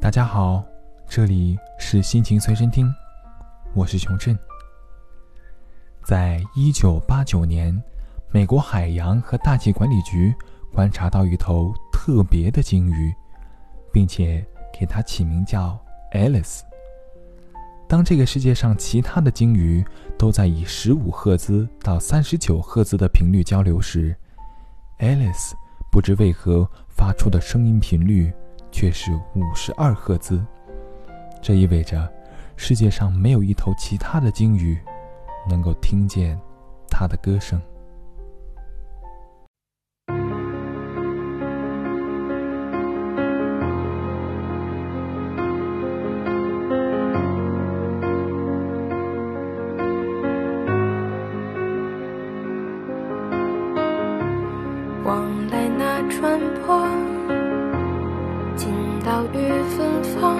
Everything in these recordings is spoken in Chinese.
大家好，这里是心情随身听，我是熊振。在一九八九年，美国海洋和大气管理局观察到一头特别的鲸鱼，并且给它起名叫 Alice。当这个世界上其他的鲸鱼都在以十五赫兹到三十九赫兹的频率交流时，Alice 不知为何发出的声音频率却是五十二赫兹。这意味着世界上没有一头其他的鲸鱼能够听见它的歌声。岛屿芬芳，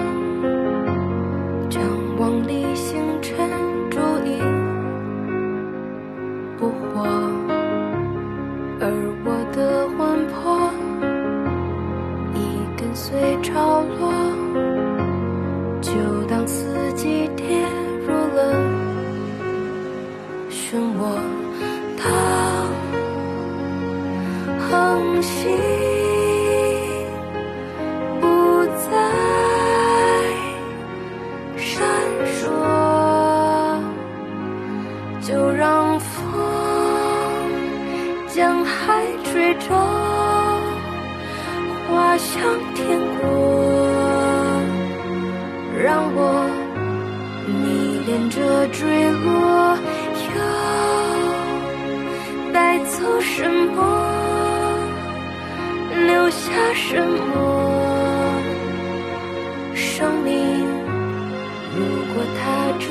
将往里星辰逐一捕获，而我的魂魄已跟随潮落，沿着坠落，又带走什么？留下什么？生命，如果他这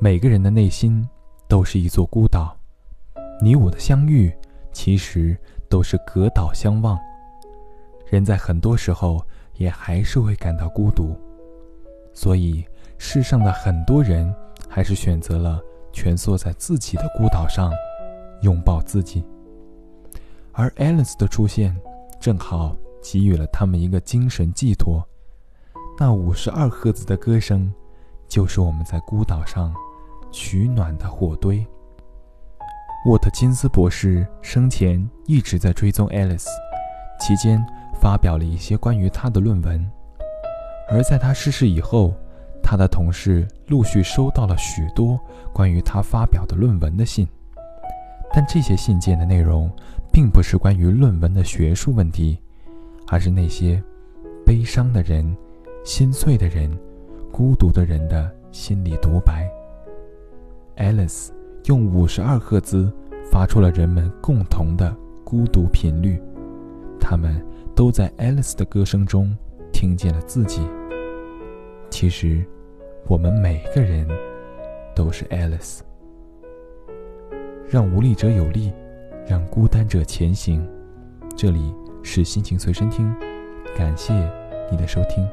每个人的内心都是一座孤岛，你我的相遇其实都是隔岛相望。人在很多时候也还是会感到孤独，所以世上的很多人还是选择了蜷缩在自己的孤岛上，拥抱自己。而 Alice 的出现，正好给予了他们一个精神寄托。那五十二赫兹的歌声，就是我们在孤岛上取暖的火堆。沃特金斯博士生前一直在追踪 Alice，期间发表了一些关于他的论文。而在他逝世以后，他的同事陆续收到了许多关于他发表的论文的信，但这些信件的内容并不是关于论文的学术问题，而是那些悲伤的人、心碎的人、孤独的人的心理独白。Alice 用五十二赫兹发出了人们共同的孤独频率，他们都在 Alice 的歌声中听见了自己。其实。我们每个人都是 Alice，让无力者有力，让孤单者前行。这里是心情随身听，感谢你的收听。